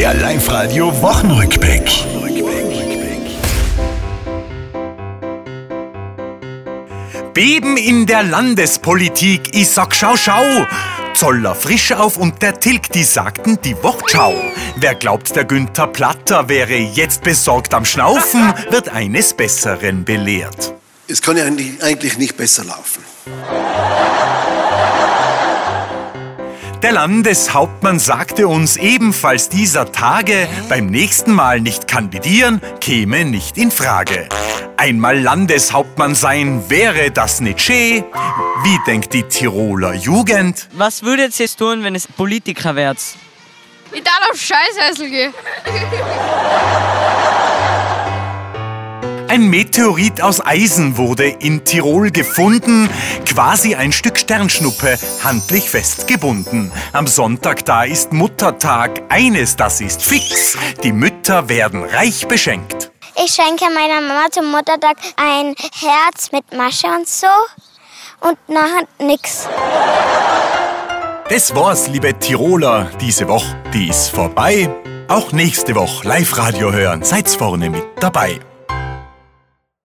Der Live-Radio Wochenrückblick. Beben in der Landespolitik, ich sag schau, schau. Zoller frisch auf und der Tilg, die sagten die Wochenschau. Wer glaubt, der Günther Platter wäre jetzt besorgt am Schnaufen, wird eines Besseren belehrt. Es kann ja eigentlich nicht besser laufen. Der Landeshauptmann sagte uns ebenfalls dieser Tage, beim nächsten Mal nicht kandidieren, käme nicht in Frage. Einmal Landeshauptmann sein, wäre das nicht schön? Wie denkt die Tiroler Jugend? Was würdet ihr tun, wenn es Politiker wärt? Ich darf auf Scheißhäusl gehen. Ein Meteorit aus Eisen wurde in Tirol gefunden, quasi ein Stück Sternschnuppe, handlich festgebunden. Am Sonntag da ist Muttertag, eines das ist fix, die Mütter werden reich beschenkt. Ich schenke meiner Mama zum Muttertag ein Herz mit Masche und so und nachher nix. Das war's, liebe Tiroler, diese Woche, die ist vorbei. Auch nächste Woche Live-Radio hören, seid's vorne mit dabei.